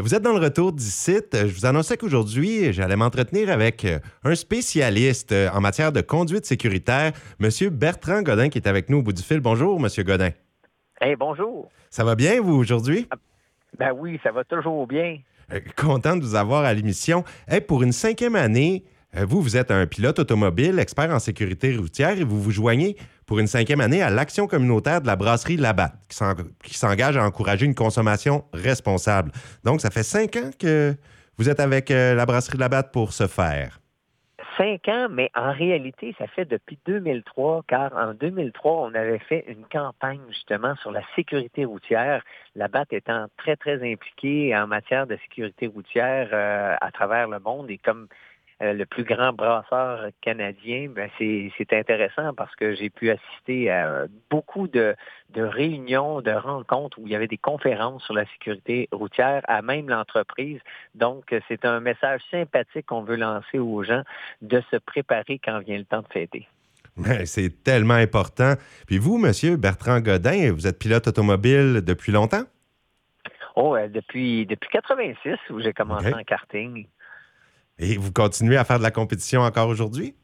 Vous êtes dans le retour d'ici. Je vous annonçais qu'aujourd'hui, j'allais m'entretenir avec euh, un spécialiste euh, en matière de conduite sécuritaire, M. Bertrand Godin, qui est avec nous au bout du fil. Bonjour, M. Godin. Hey, bonjour. Ça va bien, vous, aujourd'hui? Ben oui, ça va toujours bien. Euh, content de vous avoir à l'émission. Hey, pour une cinquième année, vous, vous êtes un pilote automobile, expert en sécurité routière, et vous vous joignez pour une cinquième année à l'action communautaire de la brasserie Labatt, qui s'engage à encourager une consommation responsable. Donc, ça fait cinq ans que vous êtes avec euh, la brasserie Labatt pour ce faire. Cinq ans, mais en réalité, ça fait depuis 2003, car en 2003, on avait fait une campagne justement sur la sécurité routière. Labatt étant très, très impliqué en matière de sécurité routière euh, à travers le monde et comme euh, le plus grand brasseur canadien, ben c'est intéressant parce que j'ai pu assister à beaucoup de, de, réunions, de rencontres où il y avait des conférences sur la sécurité routière à même l'entreprise. Donc, c'est un message sympathique qu'on veut lancer aux gens de se préparer quand vient le temps de fêter. Ben, c'est tellement important. Puis vous, Monsieur Bertrand Godin, vous êtes pilote automobile depuis longtemps? Oh, euh, depuis, depuis 86 où j'ai commencé en karting. Et vous continuez à faire de la compétition encore aujourd'hui?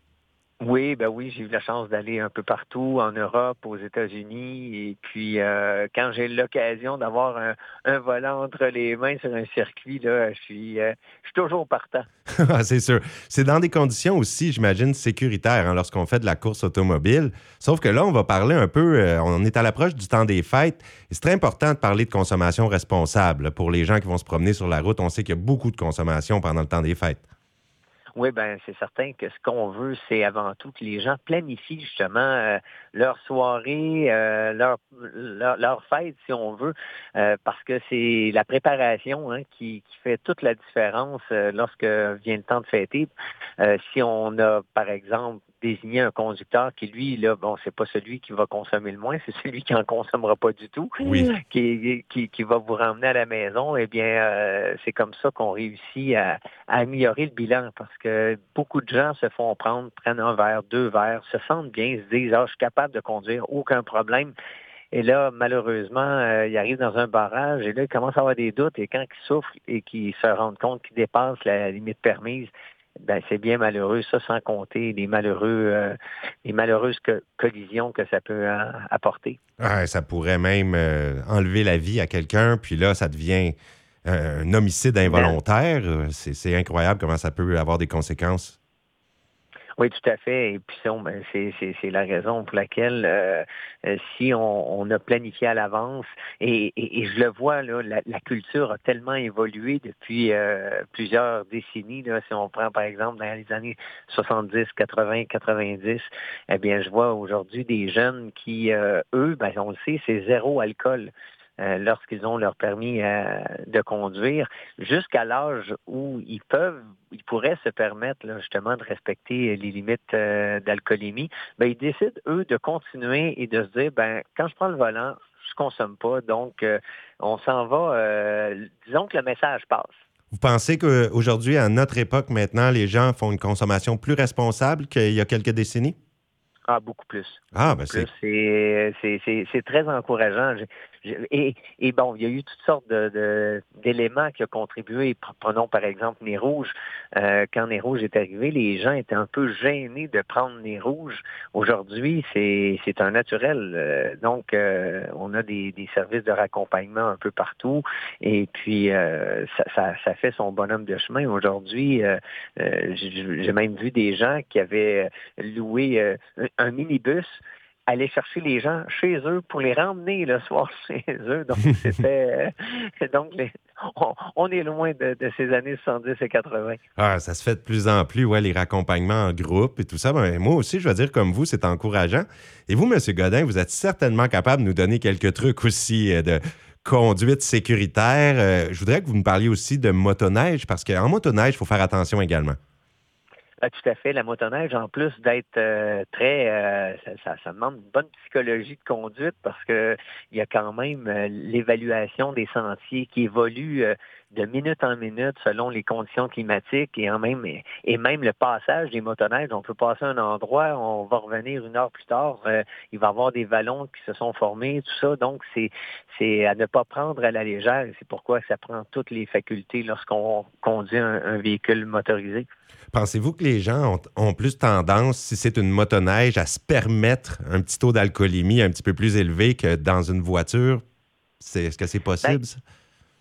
Oui, ben oui, j'ai eu la chance d'aller un peu partout en Europe, aux États-Unis, et puis euh, quand j'ai l'occasion d'avoir un, volant entre les mains sur un circuit, là, je suis, euh, je suis toujours partant. Ah, c'est sûr. C'est dans des conditions aussi, j'imagine, sécuritaires hein, lorsqu'on fait de la course automobile. Sauf que là, on va parler un peu, euh, on est à l'approche du temps des fêtes, et c'est très important de parler de consommation responsable pour les gens qui vont se promener sur la route. On sait qu'il y a beaucoup de consommation pendant le temps des fêtes. Oui, ben c'est certain que ce qu'on veut, c'est avant tout que les gens planifient justement euh, leur soirée, euh, leur, leur, fête, si on veut, euh, parce que c'est la préparation hein, qui, qui, fait toute la différence lorsque vient le temps de fêter. si on a, par exemple, désigner un conducteur qui, lui, là, bon, c'est pas celui qui va consommer le moins, c'est celui qui en consommera pas du tout, qui, qui, va vous ramener à la maison. Eh bien, euh, c'est comme ça qu'on réussit à, améliorer le bilan parce beaucoup de gens se font prendre, prennent un verre, deux verres, se sentent bien, se disent, ah, je suis capable de conduire, aucun problème. Et là, malheureusement, euh, il arrive dans un barrage et là, il commence à avoir des doutes et quand il souffre et qu'il se rend compte qu'il dépasse la limite permise, ben, c'est bien malheureux, ça sans compter les malheureux, euh, les malheureuses collisions que ça peut euh, apporter. ça pourrait même euh, enlever la vie à quelqu'un, puis là, ça devient un homicide involontaire. C'est incroyable comment ça peut avoir des conséquences. Oui, tout à fait. Et puis ben, c'est la raison pour laquelle euh, euh, si on, a planifié à l'avance, et, je le vois, là, la, culture a tellement évolué depuis euh, plusieurs décennies. Là, si on prend par exemple dans les années 70, 80, 90, eh bien, je vois aujourd'hui des jeunes qui, eux, ben, on le sait, c'est zéro alcool. Euh, lorsqu'ils ont leur permis euh, de conduire, jusqu'à l'âge où ils peuvent, ils pourraient se permettre justement de respecter les limites euh, d'alcoolémie, ben, ils décident, eux, de continuer et de se dire, ben, quand je prends le volant, je consomme pas, donc on s'en va, disons que le message passe. Vous pensez qu'aujourd'hui, à notre époque maintenant, les gens font une consommation plus responsable qu'il y a quelques décennies? Ah, beaucoup plus. Ah, ben c'est... C'est très encourageant. Et, et, bon, il y a eu toutes sortes d'éléments de, qui ont contribué. Prenons par exemple Nez Rouge. Euh, quand Nez Rouge est arrivé, les gens étaient un peu gênés de prendre Nez Rouge. Aujourd'hui, c'est un naturel. Euh, donc, euh, on a des, des, services de raccompagnement un peu partout. Et puis, euh, ça, ça, ça, fait son bonhomme de chemin. Aujourd'hui, j'ai même vu des gens qui avaient loué un minibus aller chercher les gens chez eux pour les ramener le soir chez eux. Donc, c'était. Euh, donc, on, est loin de, ces années 70 et 80. Ah, ça se fait de plus en plus, ouais, les raccompagnements en groupe et tout ça. Ben, moi aussi, je veux dire, comme vous, c'est encourageant. Et vous, M. Godin, vous êtes certainement capable de nous donner quelques trucs aussi euh, de conduite sécuritaire. Euh, je voudrais que vous nous parliez aussi de motoneige, parce qu'en motoneige, il faut faire attention également. Ah, tout à fait. La motoneige, en plus d'être euh, très, euh, ça, demande une bonne psychologie de conduite parce que il y a quand même euh, l'évaluation des sentiers qui évolue de minute en minute selon les conditions climatiques et en même et même le passage des motoneiges. On peut passer un endroit, on va revenir une heure plus tard, euh, il va y avoir des vallons qui se sont formés, tout ça. Donc c'est c'est à ne pas prendre à la légère. C'est pourquoi ça prend toutes les facultés lorsqu'on conduit un, véhicule motorisé. Pensez-vous que les gens ont, plus tendance, si c'est une motoneige, à se permettre un petit taux d'alcoolémie un petit peu plus élevé que dans une voiture? Est-ce que c'est possible? Ben,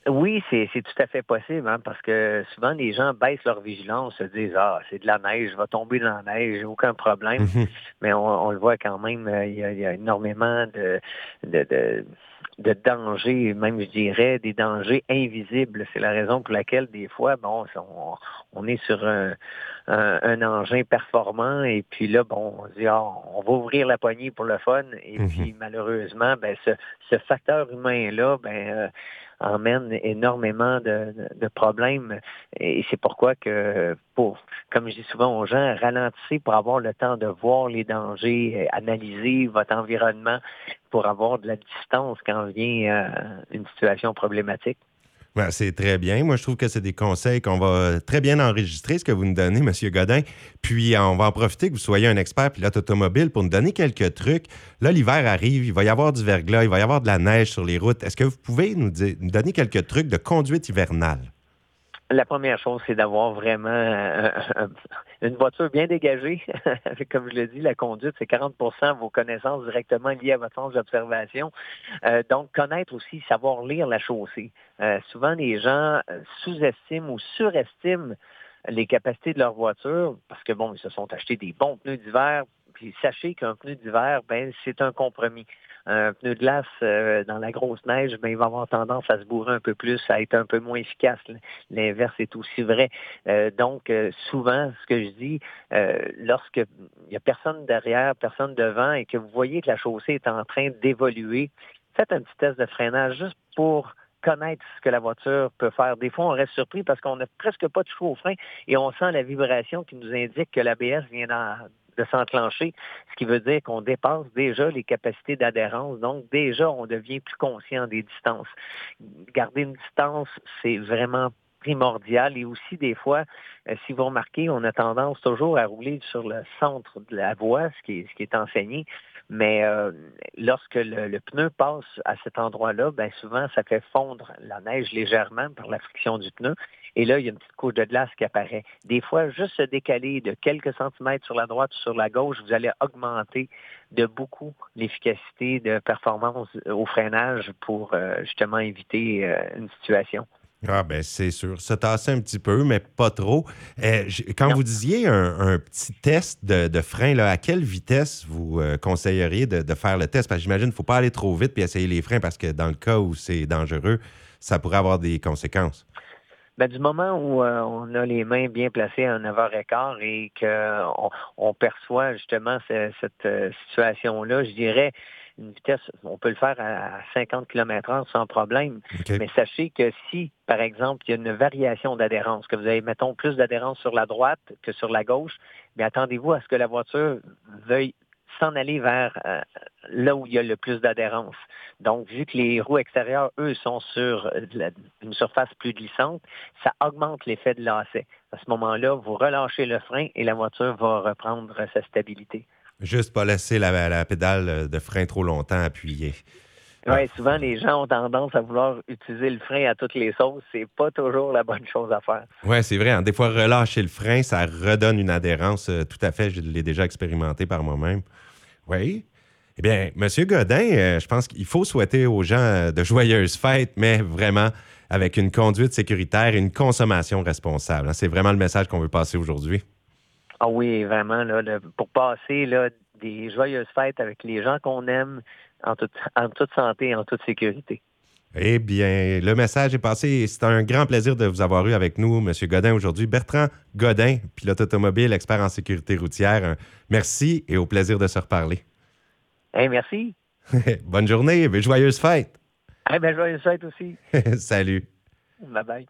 oui, c'est tout à fait possible, hein, parce que souvent les gens baissent leur vigilance, se disent Ah, c'est de la neige, je vais tomber dans la neige, aucun problème. Mhm. Mais on, le voit quand même, euh, il y a, énormément de, de, de, dangers, même je dirais des dangers invisibles. C'est la raison pour laquelle des fois, bon, on, on est sur un, un, engin performant et puis là, bon, on dit ah, on va ouvrir la poignée pour le fun et mhm. puis malheureusement, ben ce, ce facteur humain là, ben euh, emmène énormément de, problèmes. Et c'est pourquoi que, pour, comme je dis souvent aux gens, ralentissez pour avoir le temps de voir les dangers, analyser votre environnement pour avoir de la distance quand vient euh, une situation problématique c'est très bien. Moi, je trouve que c'est des conseils qu'on va très bien enregistrer, ce que vous nous donnez, M. Godin. Puis, on va en profiter que vous soyez un expert pilote automobile pour nous donner quelques trucs. Là, l'hiver arrive, il va y avoir du verglas, il va y avoir de la neige sur les routes. Est-ce que vous pouvez nous donner quelques trucs de conduite hivernale? La première chose, c'est d'avoir vraiment euh, une voiture bien dégagée. Comme je l'ai dit, la conduite, c'est 40 de vos connaissances directement liées à votre sens d'observation. Euh, donc, connaître aussi, savoir lire la chaussée. Euh, souvent, les gens sous-estiment ou surestiment les capacités de leur voiture parce que, bon, ils se sont achetés des bons pneus d'hiver. Puis sachez qu'un pneu d'hiver, ben, c'est un compromis un pneu de glace euh, dans la grosse neige, ben, il va avoir tendance à se bourrer un peu plus, à être un peu moins efficace. L'inverse est aussi vrai. Euh, donc, euh, souvent, ce que je dis, lorsque il n'y a personne derrière, personne devant, et que vous voyez que la chaussée est en train d'évoluer, faites un petit test de freinage juste pour connaître ce que la voiture peut faire. Des fois, on reste surpris parce qu'on n'a presque pas de choix au frein et on sent la vibration qui nous indique que l'ABS vient de s'enclencher, ce qui veut dire qu'on dépasse déjà les capacités d'adhérence. Donc, déjà, on devient plus conscient des distances. Garder une distance, c'est vraiment primordial. Et aussi, des fois, euh, si vous remarquez, on a tendance toujours à rouler sur le centre de la voie, ce qui est, ce qui est enseigné. Mais euh, lorsque le, pneu passe à cet endroit-là, ben souvent, ça fait fondre la neige légèrement par la friction du pneu. Et là, il y a une petite couche de glace qui apparaît. Des fois, juste se décaler de quelques centimètres sur la droite ou sur la gauche, vous allez augmenter de beaucoup l'efficacité de performance au freinage pour euh, justement éviter euh, une situation. Ah ben c'est sûr. Se tasser un petit peu, mais pas trop. Euh, quand vous disiez un, petit test de, frein, là, à quelle vitesse vous conseilleriez de, faire le test? Parce que j'imagine qu'il ne faut pas aller trop vite puis essayer les freins parce que dans le cas où c'est dangereux, ça pourrait avoir des conséquences. Ben, du moment où euh, on a les mains bien placées à 9h15 et qu'on on perçoit justement cette euh, situation-là, je dirais une vitesse, on peut le faire à 50 km h sans problème. Mais sachez que si, par exemple, il y a une variation d'adhérence, que vous avez, mettons, plus d'adhérence sur la droite que sur la gauche, mais attendez-vous à ce que la voiture veuille s'en aller vers euh, là où il y a le plus d'adhérence. Donc, vu que les roues extérieures, eux, sont sur une surface plus glissante, ça augmente l'effet de lacet. À ce moment-là, vous relâchez le frein et la voiture va reprendre sa stabilité. Juste pas laisser la, pédale de frein trop longtemps appuyée. Oui, souvent les gens ont tendance à vouloir utiliser le frein à toutes les sauces. C'est pas toujours la bonne chose à faire. Oui, c'est vrai. Hein. Des fois, relâcher le frein, ça redonne une adhérence. Euh, tout à fait, je l'ai déjà expérimenté par moi-même. Oui. Eh bien, Monsieur Godin, euh, je pense qu'il faut souhaiter aux gens euh, de joyeuses fêtes, mais vraiment avec une conduite sécuritaire et une consommation responsable. Hein. C'est vraiment le message qu'on veut passer aujourd'hui. Ah oui, vraiment, là, pour passer là, des joyeuses fêtes avec les gens qu'on aime en toute, en toute santé et en toute sécurité. Eh bien, le message est passé. C'est un grand plaisir de vous avoir eu avec nous, M. Godin, aujourd'hui. Bertrand Godin, pilote automobile, expert en sécurité routière. Merci et au plaisir de se reparler. Eh, merci. Bonne journée et joyeuse fête. Eh bien, joyeuse fête aussi. Salut. Bye bye.